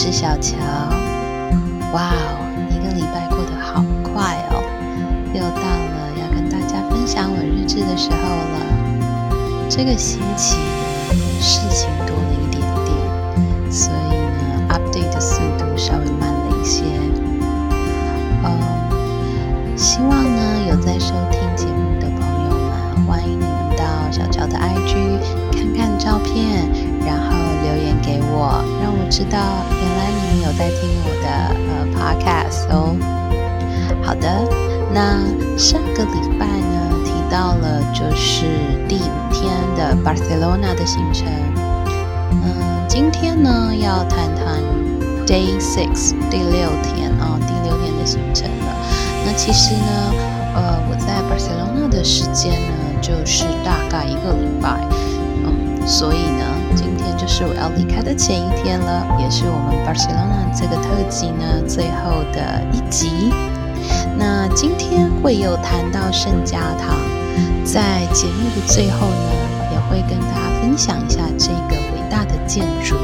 是小乔。哇哦，一个礼拜过得好快哦，又到了要跟大家分享我日志的时候了。这个星期，事情多了一点点，所以呢，update 的速度稍微慢了一些。嗯，希望呢有在收听节目的朋友们，欢迎你们到小乔的 IG 看看照片，然后留言给我，让我知道在听我的呃 podcast 哦。好的，那上个礼拜呢提到了就是第五天的 Barcelona 的行程，嗯，今天呢要谈谈 Day Six 第六天啊、第六天的行程了。那其实呢，呃，我在 Barcelona 的时间呢就是大概一个礼拜，嗯，所以呢，就是我要离开的前一天了，也是我们 Barcelona 这个特辑呢最后的一集。那今天会有谈到圣家堂，在节目的最后呢，也会跟大家分享一下这个伟大的建筑，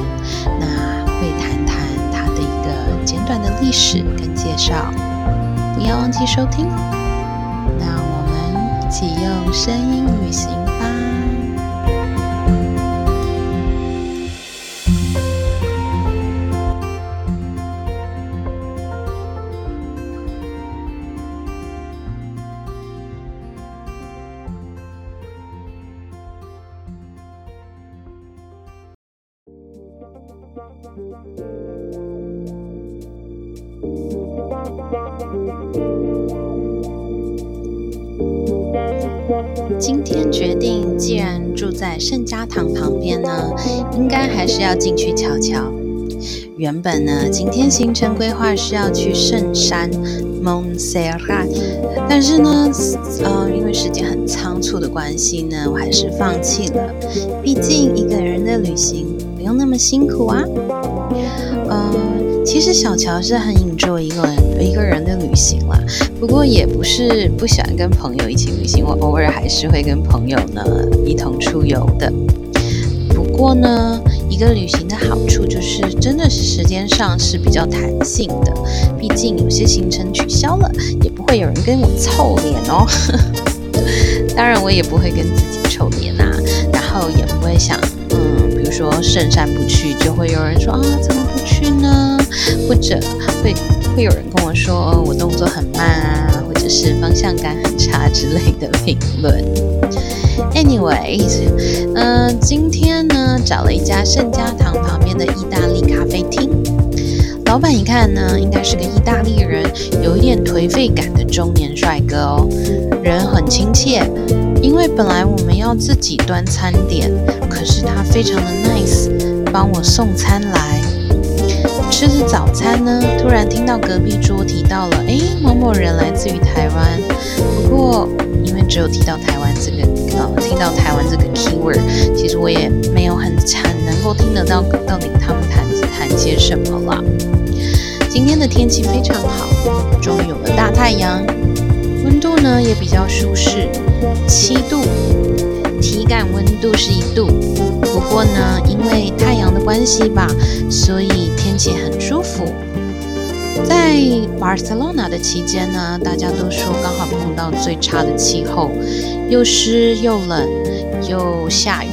那会谈谈它的一个简短的历史跟介绍。不要忘记收听。那我们一起用声音旅行既然住在圣家堂旁边呢，应该还是要进去瞧瞧。原本呢，今天行程规划是要去圣山 Montserrat，但是呢，呃，因为时间很仓促的关系呢，我还是放弃了。毕竟一个人的旅行不用那么辛苦啊。呃，其实小乔是很 enjoy 一个人一个人的旅行啦，不过也不是不喜欢跟朋友一起旅行，我偶尔还是会跟朋友呢一同出游的。不过呢，一个旅行的好处就是真的是时间上是比较弹性的，毕竟有些行程取消了，也不会有人跟我臭脸哦。当然，我也不会跟自己臭脸啊，然后也不会想，嗯，比如说圣山不去，就会有人说啊，怎么不去呢？或者会会有人跟我说、我动作很慢啊，或者是方向感很差之类的评论。Anyways，嗯、今天呢找了一家圣家堂旁边的意大利咖啡厅，老板一看呢，应该是个意大利人，有一点颓废感的中年帅哥哦，人很亲切。因为本来我们要自己端餐点，可是他非常的 nice，帮我送餐来。吃着早餐呢，突然听到隔壁桌提到了，诶，某某人来自于台湾。不过因为只有提到台湾这个，呃，听到台湾这个 keyword，其实我也没有很很能够听得到到底他们谈谈些什么啦。今天的天气非常好，终于有了大太阳，温度呢也比较舒适，七度，体感温度是一度。不过呢，因为太阳的关系吧，所以天气很舒服。在 Barcelona 的期间呢，大家都说刚好碰到最差的气候，又湿又冷又下雨。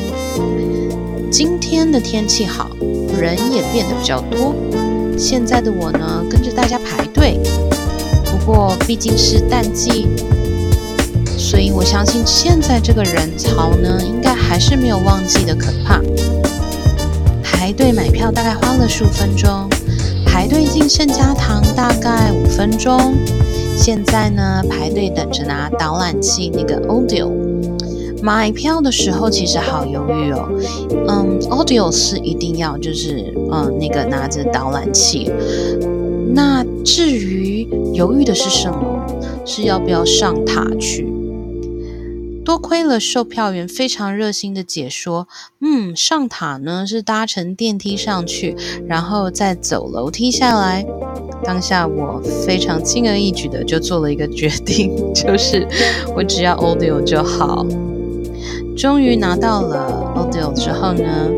今天的天气好，人也变得比较多。现在的我呢，跟着大家排队。不过毕竟是淡季，所以我相信现在这个人潮呢，应该还是没有旺季的可怕。排队买票大概花了十五分钟，排队进圣家堂大概五分钟。现在呢，排队等着拿导览器那个 audio。买票的时候其实好犹豫哦，嗯，audio 是一定要就是嗯那个拿着导览器。那至于犹豫的是什么，是要不要上塔去？多亏了售票员非常热心的解说，嗯，上塔呢是搭乘电梯上去，然后再走楼梯下来。当下我非常轻而易举的就做了一个决定，就是我只要 audio 就好。终于拿到了 audio 之后呢，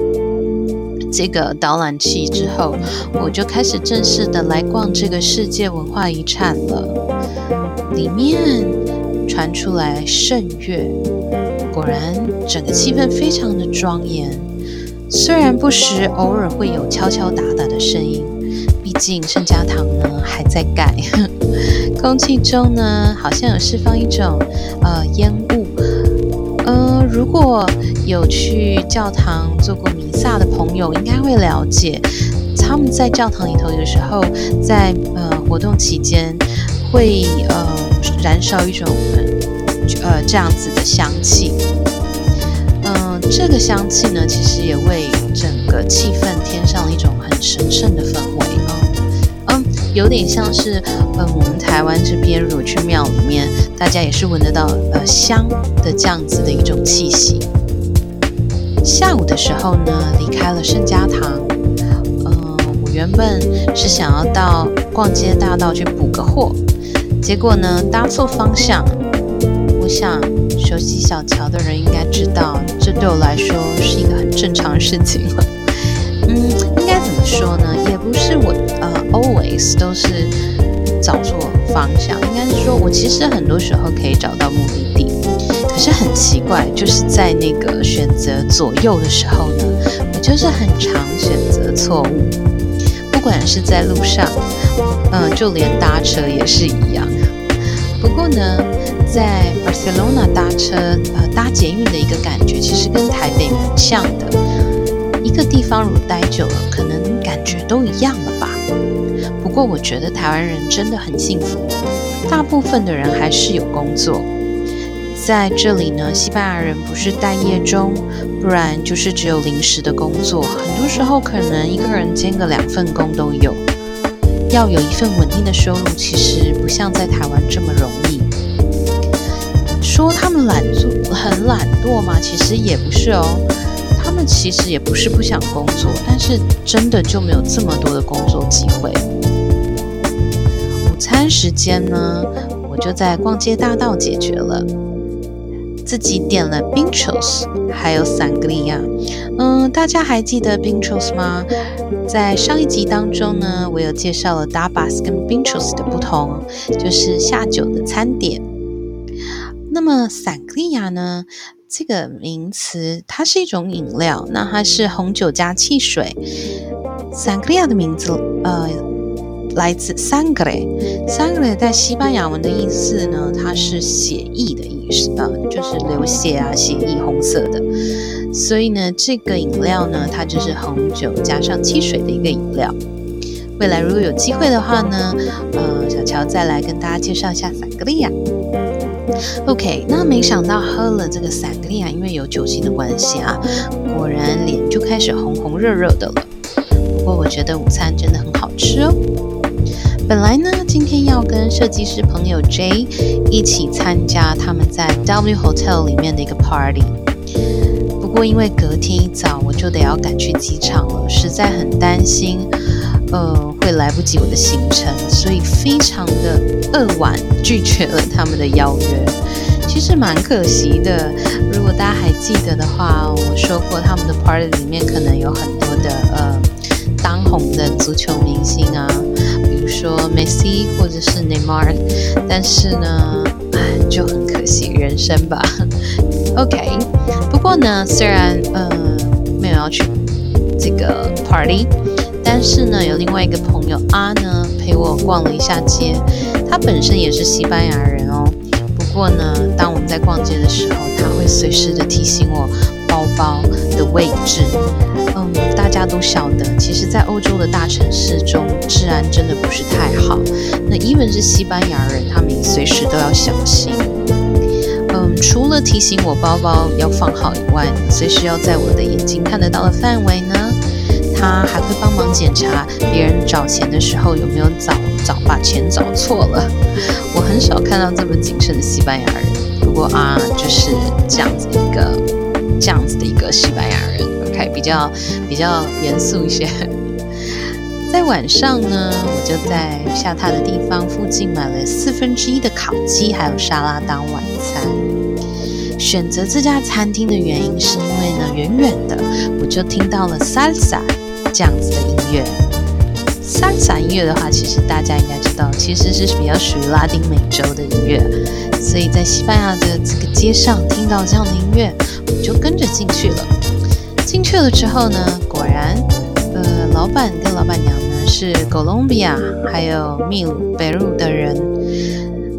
这个导览器之后，我就开始正式的来逛这个世界文化遗产了。里面传出来圣乐，果然整个气氛非常的庄严。虽然不时偶尔会有敲敲打打的声音，毕竟圣家堂呢还在盖，空气中呢好像有释放一种呃烟雾。呃，如果有去教堂做过弥撒的朋友，应该会了解，他们在教堂里头有时候在呃活动期间会呃燃烧一种呃这样子的香气。嗯，这个香气呢，其实也为整个气氛添上了一种很神圣的氛围啊。嗯，有点像是嗯我们台湾这边如果去庙里面，大家也是闻得到呃香的这样子的一种气息。下午的时候呢，离开了圣家堂。嗯，我原本是想要到逛街大道去补个货，结果呢搭错方向。我想熟悉小桥的人应该知道，这对我来说是一个很正常的事情了。嗯，应该怎么说呢？也不是我呃 always 都是找错方向，应该是说我其实很多时候可以找到目的地。可是很奇怪，就是在那个选择左右的时候呢，我就是很常选择错误。不管是在路上，嗯，就连搭车也是一样。不过呢，在 Barcelona 搭车，呃，搭捷运的一个感觉，其实跟台北蛮像的。一个地方如果待久了，可能感觉都一样了吧。不过我觉得台湾人真的很幸福，大部分的人还是有工作。在这里呢，西班牙人不是待业中，不然就是只有临时的工作。很多时候可能一个人兼个两份工都有。要有一份稳定的收入，其实不像在台湾这么容易。说他们懒做很懒惰吗？其实也不是哦。他们其实也不是不想工作，但是真的就没有这么多的工作机会。午餐时间呢，我就在逛街大道解决了。自己点了 b i n c h o s 还有 Sangria。嗯，大家还记得 b i n c h o s 吗？在上一集当中呢，我有介绍了 Dabas 跟 b i n c h o s 的不同，就是下酒的餐点。那么 Sangria 呢？这个名词它是一种饮料，那它是红酒加汽水。Sangria 的名字，呃。来自 sangre，sangre 在西班牙文的意思呢，它是血意的意思啊，就是流血啊，血意红色的。所以呢，这个饮料呢，它就是红酒加上汽水的一个饮料。未来如果有机会的话呢，呃，小乔再来跟大家介绍一下 sangria。OK，那没想到喝了这个 sangria，因为有酒精的关系啊，果然脸就开始红红热热的了。不过我觉得午餐真的很好吃哦。本来呢，今天要跟设计师朋友 J 一起参加他们在 W Hotel 里面的一个 party，不过因为隔天一早我就得要赶去机场了，实在很担心，呃，会来不及我的行程，所以非常的扼腕拒绝了他们的邀约。其实蛮可惜的，如果大家还记得的话，我说过他们的 party 里面可能有很多的呃当红的足球明星啊。说 Messi 或者是 Neymar，但是呢，就很可惜人生吧。OK，不过呢，虽然呃没有要去这个 party，但是呢，有另外一个朋友啊呢陪我逛了一下街。他本身也是西班牙人哦。不过呢，当我们在逛街的时候，他会随时的提醒我包包的位置。嗯，大家都晓得，其实，在欧洲的大城市中，治安真的不是太好。那 even 是西班牙人，他们随时都要小心。嗯，除了提醒我包包要放好以外，随时要在我的眼睛看得到的范围呢，他还会帮忙检查别人找钱的时候有没有找找把钱找错了。我很少看到这么谨慎的西班牙人，不过啊，就是这样子一个这样子的一个西班牙人，OK，。比较比较严肃一些。在晚上呢，我就在下榻的地方附近买了四分之一的烤鸡，还有沙拉当晚餐。选择这家餐厅的原因是因为呢，远远的我就听到了 salsa 这样子的音乐。萨萨音乐的话，其实大家应该知道，其实是比较属于拉丁美洲的音乐。所以在西班牙的这个街上听到这样的音乐，就跟着进去了。进去了之后呢，果然，呃，老板跟老板娘呢是哥伦比亚还有秘鲁、北鲁的人。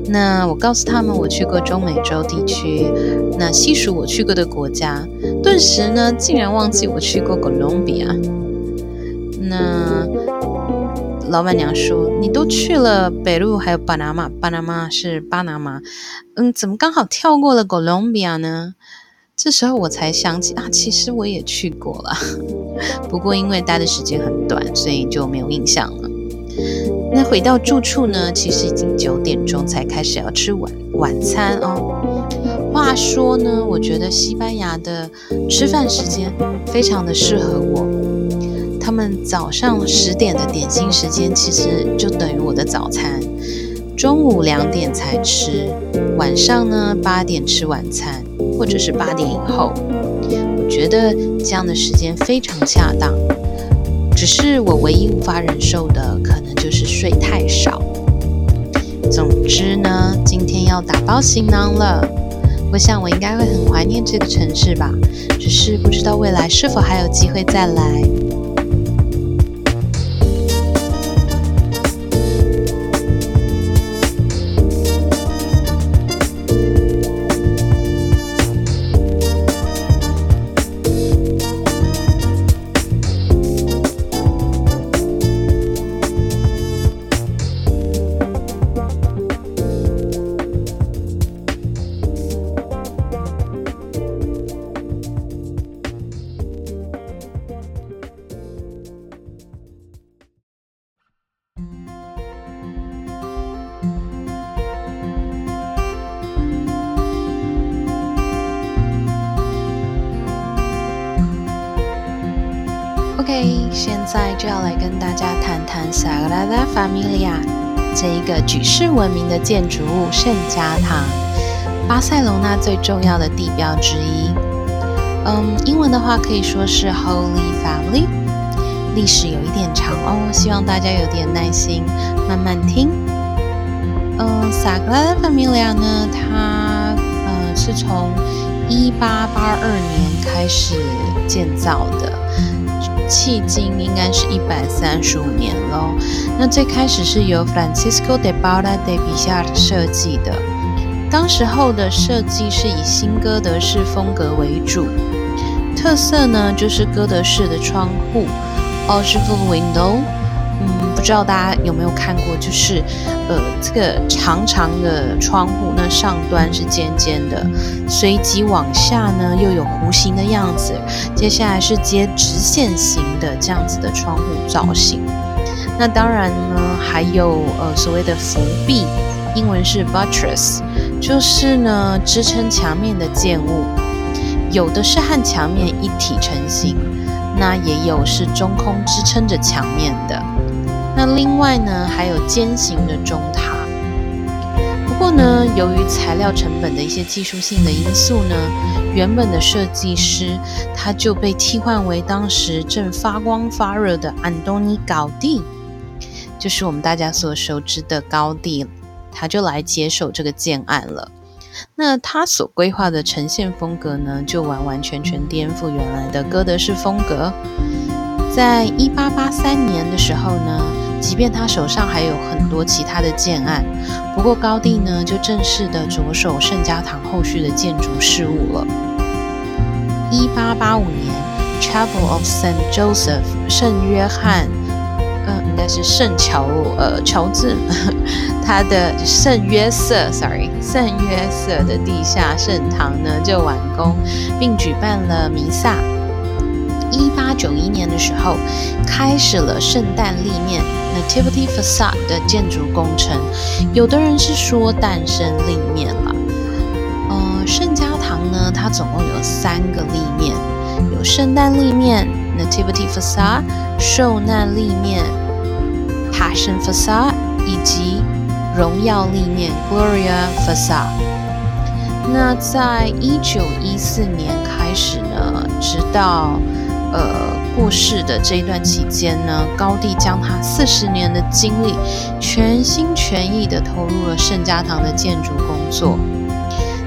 那我告诉他们我去过中美洲地区，那细数我去过的国家，顿时呢竟然忘记我去过哥伦比亚。那老板娘说：“你都去了北路，还有巴拿马，巴拿马是巴拿马，嗯，怎么刚好跳过了哥伦比亚呢？”这时候我才想起啊，其实我也去过了，不过因为待的时间很短，所以就没有印象了。那回到住处呢，其实已经九点钟才开始要吃晚晚餐哦。话说呢，我觉得西班牙的吃饭时间非常的适合我。他们早上十点的点心时间，其实就等于我的早餐。中午两点才吃，晚上呢八点吃晚餐，或者是八点以后。我觉得这样的时间非常恰当。只是我唯一无法忍受的，可能就是睡太少。总之呢，今天要打包行囊了。我想我应该会很怀念这个城市吧，只是不知道未来是否还有机会再来。OK，现在就要来跟大家谈谈 Sagrada Familia 这一个举世闻名的建筑物——圣家堂，巴塞隆纳最重要的地标之一。嗯，英文的话可以说是 Holy Family。历史有一点长哦，希望大家有点耐心，慢慢听。嗯，Sagrada Familia 呢，它呃是从一八八二年开始建造的。迄今应该是一百三十五年喽。那最开始是由 Francisco de Paula de Villar 设计的，当时候的设计是以新哥德式风格为主，特色呢就是哥德式的窗户 o g i v a l window。不知道大家有没有看过，就是呃，这个长长的窗户，那上端是尖尖的，随即往下呢又有弧形的样子，接下来是接直线型的这样子的窗户造型。那当然呢，还有呃所谓的扶壁，英文是 buttress，就是呢支撑墙面的建物，有的是和墙面一体成型，那也有是中空支撑着墙面的。那另外呢，还有尖形的钟塔。不过呢，由于材料成本的一些技术性的因素呢，原本的设计师他就被替换为当时正发光发热的安东尼·高第，就是我们大家所熟知的高第，他就来接手这个建案了。那他所规划的呈现风格呢，就完完全全颠覆原来的哥德式风格。在一八八三年的时候呢。即便他手上还有很多其他的建案，不过高第呢就正式的着手圣家堂后续的建筑事务了。一八八五年，Chapel of Saint Joseph 圣约翰，嗯，应该是圣乔呃乔治，他的圣约瑟，sorry，圣约瑟的地下圣堂呢就完工，并举办了弥撒。一八九一年的时候，开始了圣诞立面 （Nativity Facade） 的建筑工程。有的人是说诞生立面了。呃，圣家堂呢，它总共有三个立面，有圣诞立面 （Nativity Facade）、受难立面 （Passion Facade） 以及荣耀立面 （Gloria Facade）。那在一九一四年开始呢，直到呃过世的这一段期间呢，高帝将他四十年的精力全心全意的投入了圣家堂的建筑工作。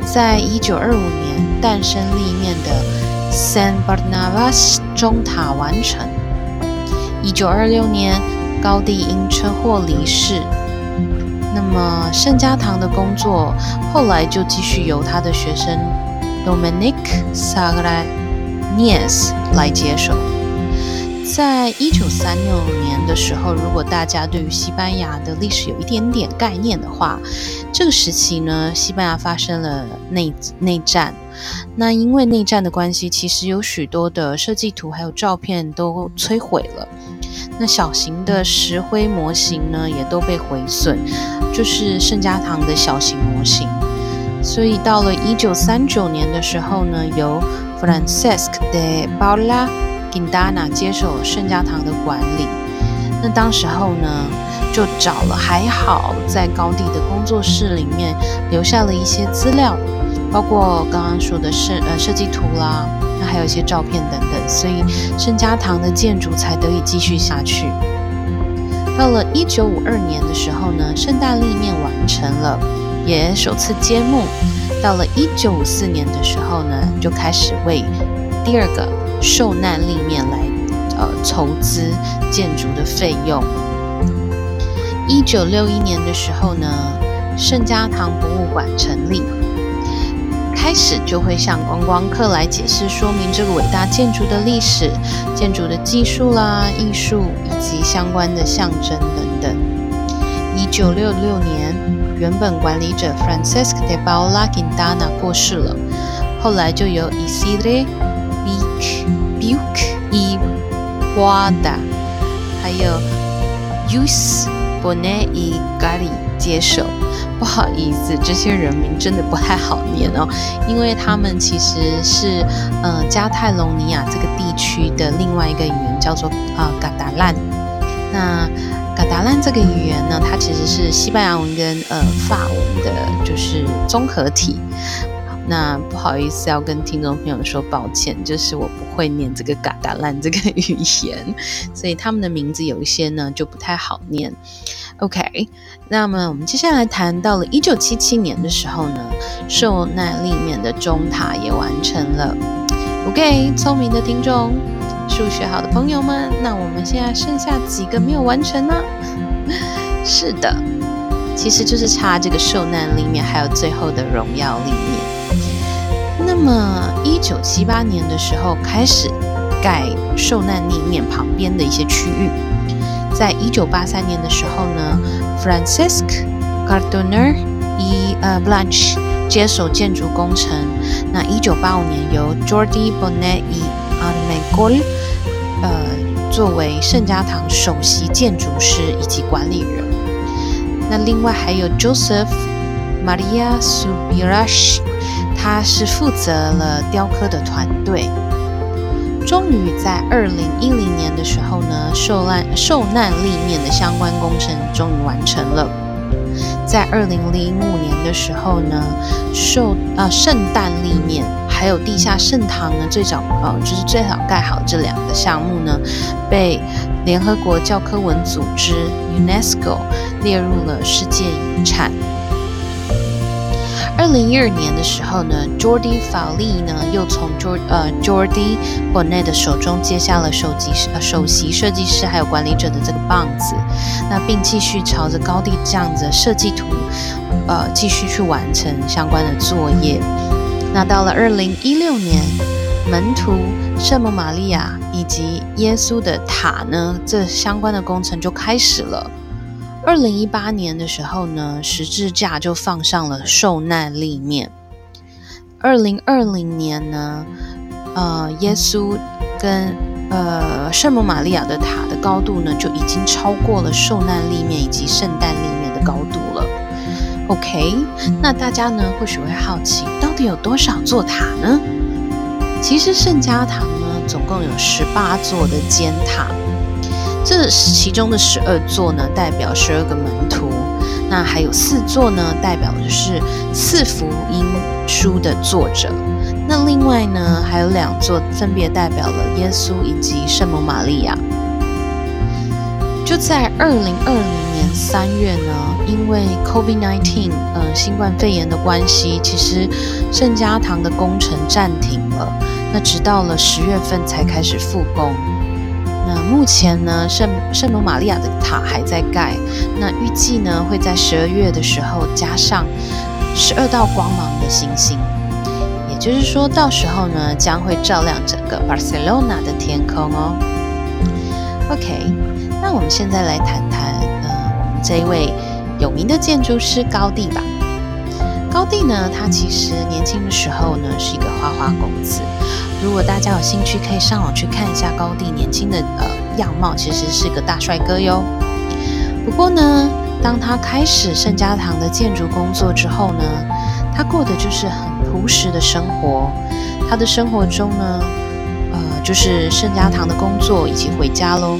在一九二五年诞生立面的 San Barnabas 中塔完成。一九二六年，高帝因车祸离世。那么圣家堂的工作后来就继续由他的学生 Dominic Sagra Sagranies 来接手。在一九三六年的时候，如果大家对于西班牙的历史有一点点概念的话，这个时期呢，西班牙发生了内内战。那因为内战的关系，其实有许多的设计图还有照片都摧毁了。那小型的石灰模型呢，也都被毁损，就是圣家堂的小型模型。所以到了一九三九年的时候呢，由 Francesc de Paula Quintana 接手圣家堂的管理。那当时候呢，就找了，还好在高地的工作室里面留下了一些资料，包括刚刚说的设呃设计图啦，那还有一些照片等等，所以圣家堂的建筑才得以继续下去。到了一九五二年的时候呢，圣诞立面完成了，也首次揭幕。到了一九五四年的时候呢，就开始为第二个受难立面来呃筹资建筑的费用。一九六一年的时候呢，圣家堂博物馆成立，开始就会向观光客来解释说明这个伟大建筑的历史、建筑的技术啦、艺术以及相关的象征等等。一九六六年，原本管理者 Francesc de Paula Quintana 过世了，后来就由 Isidre Buch Buch y Guada 还有 Use Bonet y Gari 接手。不好意思，这些人名真的不太好念哦，因为他们其实是嗯加泰隆尼亚这个地区的另外一个语言，叫做啊嘎达兰。那嘎达兰这个语言呢，它其实是西班牙文跟呃法文的，就是综合体。那不好意思，要跟听众朋友说抱歉，就是我不会念这个嘎达兰这个语言，所以他们的名字有一些呢就不太好念。OK，那么我们接下来谈到了一九七七年的时候呢，受难立面的钟塔也完成了。OK，聪明的听众。数学好的朋友们，那我们现在剩下几个没有完成呢？是的，其实就是差这个受难立面，还有最后的荣耀立面。那么，一九七八年的时候开始盖受难立面旁边的一些区域。在一九八三年的时候呢，Francisc Cardoner 以呃 Blanche 接手建筑工程。那一九八五年由 Jordi Bonet 以 Armengol 呃，作为圣家堂首席建筑师以及管理人，那另外还有 Joseph Maria Subirash，他是负责了雕刻的团队。终于在二零一零年的时候呢，受难受难立面的相关工程终于完成了。在二零零五年的时候呢，受呃圣诞立面。还有地下圣堂呢，最早呃就是最早盖好这两个项目呢，被联合国教科文组织 UNESCO 列入了世界遗产。二零一二年的时候呢，Jordi 法利呢又从 Jord 呃 Jordi Bonet 的手中接下了首席呃首席设计师还有管理者的这个棒子，那并继续朝着高地这样子设计图，呃继续去完成相关的作业。那到了二零一六年，门徒圣母玛利亚以及耶稣的塔呢，这相关的工程就开始了。二零一八年的时候呢，十字架就放上了受难立面。二零二零年呢，呃，耶稣跟呃圣母玛利亚的塔的高度呢，就已经超过了受难立面以及圣诞立面的高度了。OK，那大家呢或许会好奇，到底有多少座塔呢？其实圣家堂呢总共有十八座的尖塔，这其中的十二座呢代表十二个门徒，那还有四座呢，代表的是四福音书的作者。那另外呢，还有两座分别代表了耶稣以及圣母玛利亚。就在二零二零年三月呢，因为 COVID-19，呃，新冠肺炎的关系，其实圣家堂的工程暂停了。那直到了十月份才开始复工。那目前呢，圣圣母玛利亚的塔还在盖。那预计呢，会在十二月的时候加上十二道光芒的星星，也就是说到时候呢，将会照亮整个 Barcelona 的天空哦。OK。那我们现在来谈谈，呃，我们这一位有名的建筑师高第吧。高第呢，他其实年轻的时候呢是一个花花公子。如果大家有兴趣，可以上网去看一下高第年轻的呃样貌，其实是个大帅哥哟。不过呢，当他开始圣家堂的建筑工作之后呢，他过的就是很朴实的生活。他的生活中呢，呃，就是圣家堂的工作以及回家喽。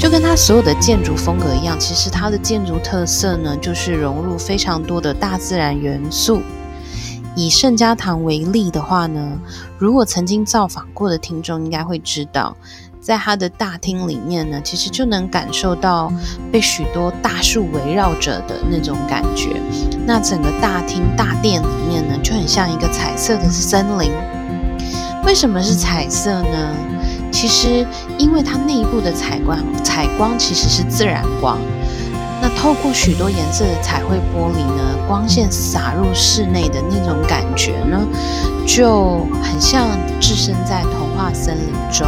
就跟他所有的建筑风格一样，其实他的建筑特色呢，就是融入非常多的大自然元素。以圣家堂为例的话呢，如果曾经造访过的听众应该会知道，在他的大厅里面呢，其实就能感受到被许多大树围绕着的那种感觉。那整个大厅大殿里面呢，就很像一个彩色的森林。为什么是彩色呢？其实，因为它内部的采光，采光其实是自然光。那透过许多颜色的彩绘玻璃呢，光线洒入室内的那种感觉呢，就很像置身在童话森林中。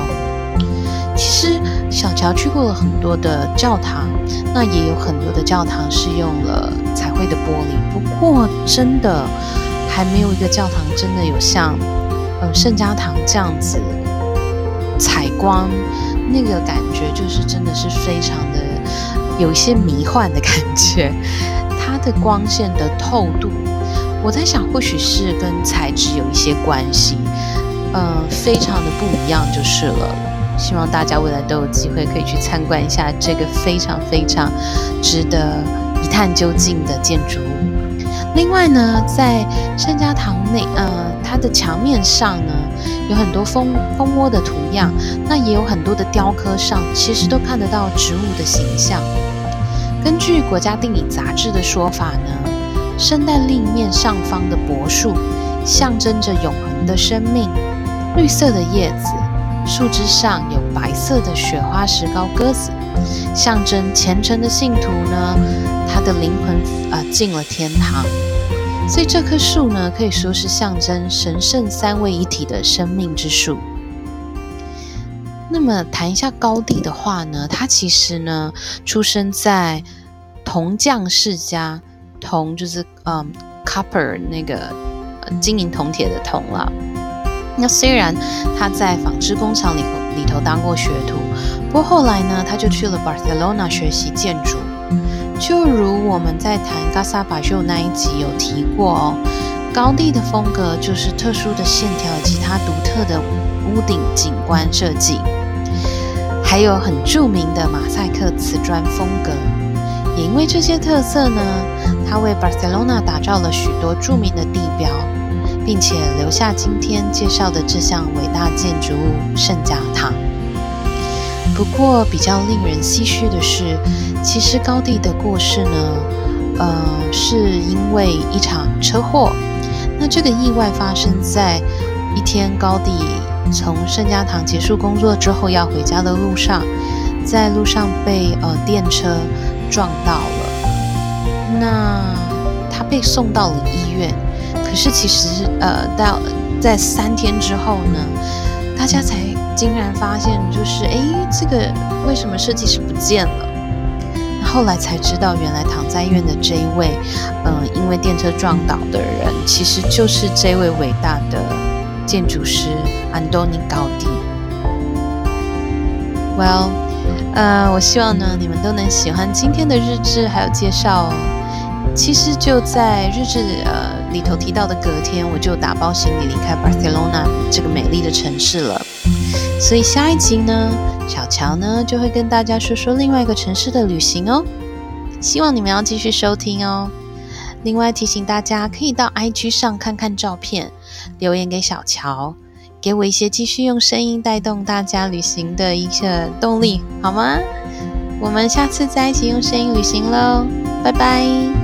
其实，小乔去过了很多的教堂，那也有很多的教堂是用了彩绘的玻璃。不过，真的还没有一个教堂真的有像，嗯，圣家堂这样子。采光那个感觉就是真的是非常的有一些迷幻的感觉，它的光线的透度，我在想或许是跟材质有一些关系，呃，非常的不一样就是了。希望大家未来都有机会可以去参观一下这个非常非常值得一探究竟的建筑物。另外呢，在圣家堂内，呃，它的墙面上呢。有很多蜂蜂窝的图样，那也有很多的雕刻上，其实都看得到植物的形象。根据国家地理杂志的说法呢，圣诞另一面上方的柏树象征着永恒的生命，绿色的叶子，树枝上有白色的雪花石膏鸽子，象征虔诚的信徒呢，他的灵魂啊进了天堂。所以这棵树呢，可以说是象征神圣三位一体的生命之树。那么谈一下高第的话呢，他其实呢出生在铜匠世家，铜就是嗯 copper 那个金银铜铁的铜了。那虽然他在纺织工厂里里头当过学徒，不过后来呢，他就去了 Barcelona 学习建筑。就如我们在谈嘎萨巴秀那一集有提过哦，高地的风格就是特殊的线条以及它独特的屋顶景观设计，还有很著名的马赛克瓷砖风格。也因为这些特色呢，它为巴塞罗那打造了许多著名的地标，并且留下今天介绍的这项伟大建筑物圣家堂。不过，比较令人唏嘘的是，其实高地的过世呢，呃，是因为一场车祸。那这个意外发生在一天高地从圣家堂结束工作之后要回家的路上，在路上被呃电车撞到了。那他被送到了医院，可是其实呃到在三天之后呢，大家才。竟然发现，就是哎，这个为什么设计师不见了？后来才知道，原来躺在医院的这一位，嗯，因为电车撞倒的人，其实就是这位伟大的建筑师安东尼高迪。Well，呃，我希望呢，你们都能喜欢今天的日志还有介绍哦。其实就在日志呃里头提到的隔天，我就打包行李离开巴塞罗那这个美丽的城市了。所以下一集呢，小乔呢就会跟大家说说另外一个城市的旅行哦。希望你们要继续收听哦。另外提醒大家，可以到 IG 上看看照片，留言给小乔，给我一些继续用声音带动大家旅行的一些动力，好吗？我们下次再一起用声音旅行喽，拜拜。